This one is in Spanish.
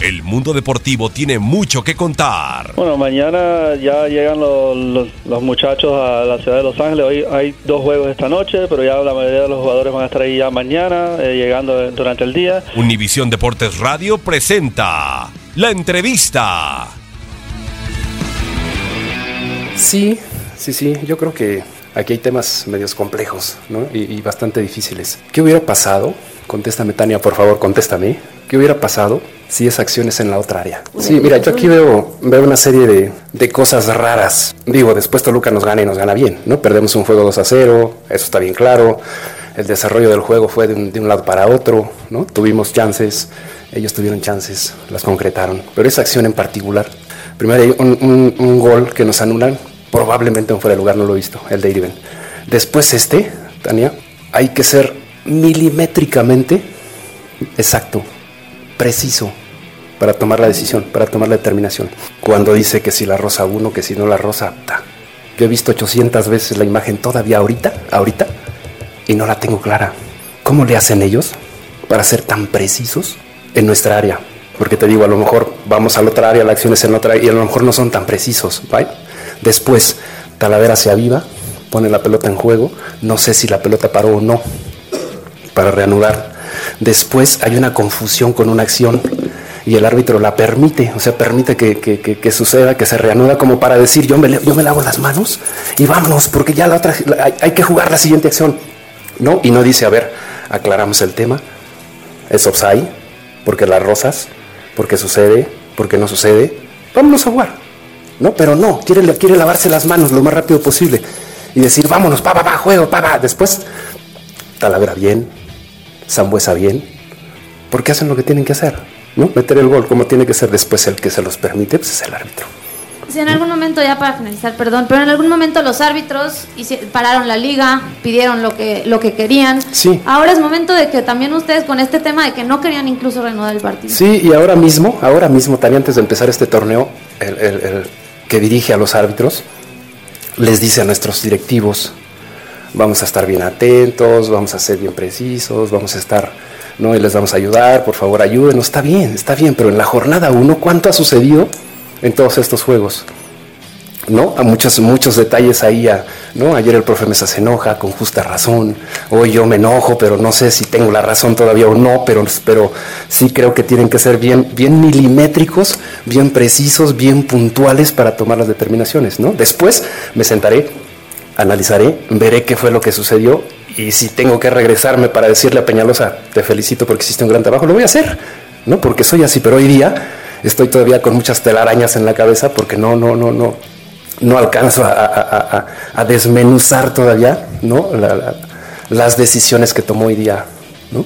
El mundo deportivo tiene mucho que contar. Bueno, mañana ya llegan los, los, muchachos a la ciudad de Los Ángeles. Hoy hay dos juegos esta noche, pero ya la mayoría de los jugadores van a estar ahí ya mañana, eh, llegando durante el día. Univisión Deportes Radio presenta la entrevista. Sí, sí, sí, yo creo que aquí hay temas medios complejos ¿no? y, y bastante difíciles. ¿Qué hubiera pasado? Contéstame, Tania, por favor, contéstame. ¿Qué hubiera pasado si es en la otra área? Sí, mira, yo aquí veo, veo una serie de, de cosas raras. Digo, después Toluca nos gana y nos gana bien, ¿no? Perdemos un juego 2 a 0, eso está bien claro. El desarrollo del juego fue de un, de un lado para otro, ¿no? Tuvimos chances, ellos tuvieron chances, las concretaron. Pero esa acción en particular, primero hay un, un, un gol que nos anulan, probablemente en fuera de lugar, no lo he visto, el de Iriben. Después este, Tania, hay que ser milimétricamente exacto, preciso para tomar la decisión, para tomar la determinación. Cuando dice que si la rosa uno, que si no la rosa, ta. yo he visto 800 veces la imagen todavía ahorita, ahorita, y no la tengo clara. ¿Cómo le hacen ellos para ser tan precisos en nuestra área? Porque te digo, a lo mejor vamos a la otra área, la acción es en otra y a lo mejor no son tan precisos. ¿right? Después, Talavera se aviva, pone la pelota en juego, no sé si la pelota paró o no para reanudar. Después hay una confusión con una acción y el árbitro la permite, o sea, permite que, que, suceda, que se reanuda como para decir yo me, yo me lavo las manos y vámonos, porque ya la otra, hay, hay que jugar la siguiente acción. No, y no dice, a ver, aclaramos el tema, es offside, porque las rosas, porque sucede, porque no sucede, vámonos a jugar. No, pero no, quiere, quiere lavarse las manos lo más rápido posible y decir, vámonos, pa, pa, pa, juego, pa, pa. Después, Talavera bien, Zambuesa bien, porque hacen lo que tienen que hacer, ¿no? Meter el gol como tiene que ser después el que se los permite, pues es el árbitro. Si en algún momento, ya para finalizar, perdón, pero en algún momento los árbitros pararon la liga, pidieron lo que, lo que querían. Sí. Ahora es momento de que también ustedes con este tema de que no querían incluso reanudar el partido. Sí, y ahora mismo, ahora mismo, también antes de empezar este torneo, el, el, el que dirige a los árbitros les dice a nuestros directivos, vamos a estar bien atentos, vamos a ser bien precisos, vamos a estar, ¿no? Y les vamos a ayudar, por favor ayúdenos, está bien, está bien, pero en la jornada 1, ¿cuánto ha sucedido en todos estos juegos? ¿No? A muchos, muchos detalles ahí, a, ¿no? Ayer el profe Mesa se enoja con justa razón, hoy yo me enojo, pero no sé si tengo la razón todavía o no, pero, pero sí creo que tienen que ser bien, bien milimétricos, bien precisos, bien puntuales para tomar las determinaciones, ¿no? Después me sentaré analizaré, veré qué fue lo que sucedió y si tengo que regresarme para decirle a Peñalosa, te felicito porque hiciste un gran trabajo, lo voy a hacer, ¿no? Porque soy así, pero hoy día estoy todavía con muchas telarañas en la cabeza porque no, no, no, no, no alcanzo a, desmenuzar todavía, ¿no? La, la, las decisiones que tomó hoy día, ¿no?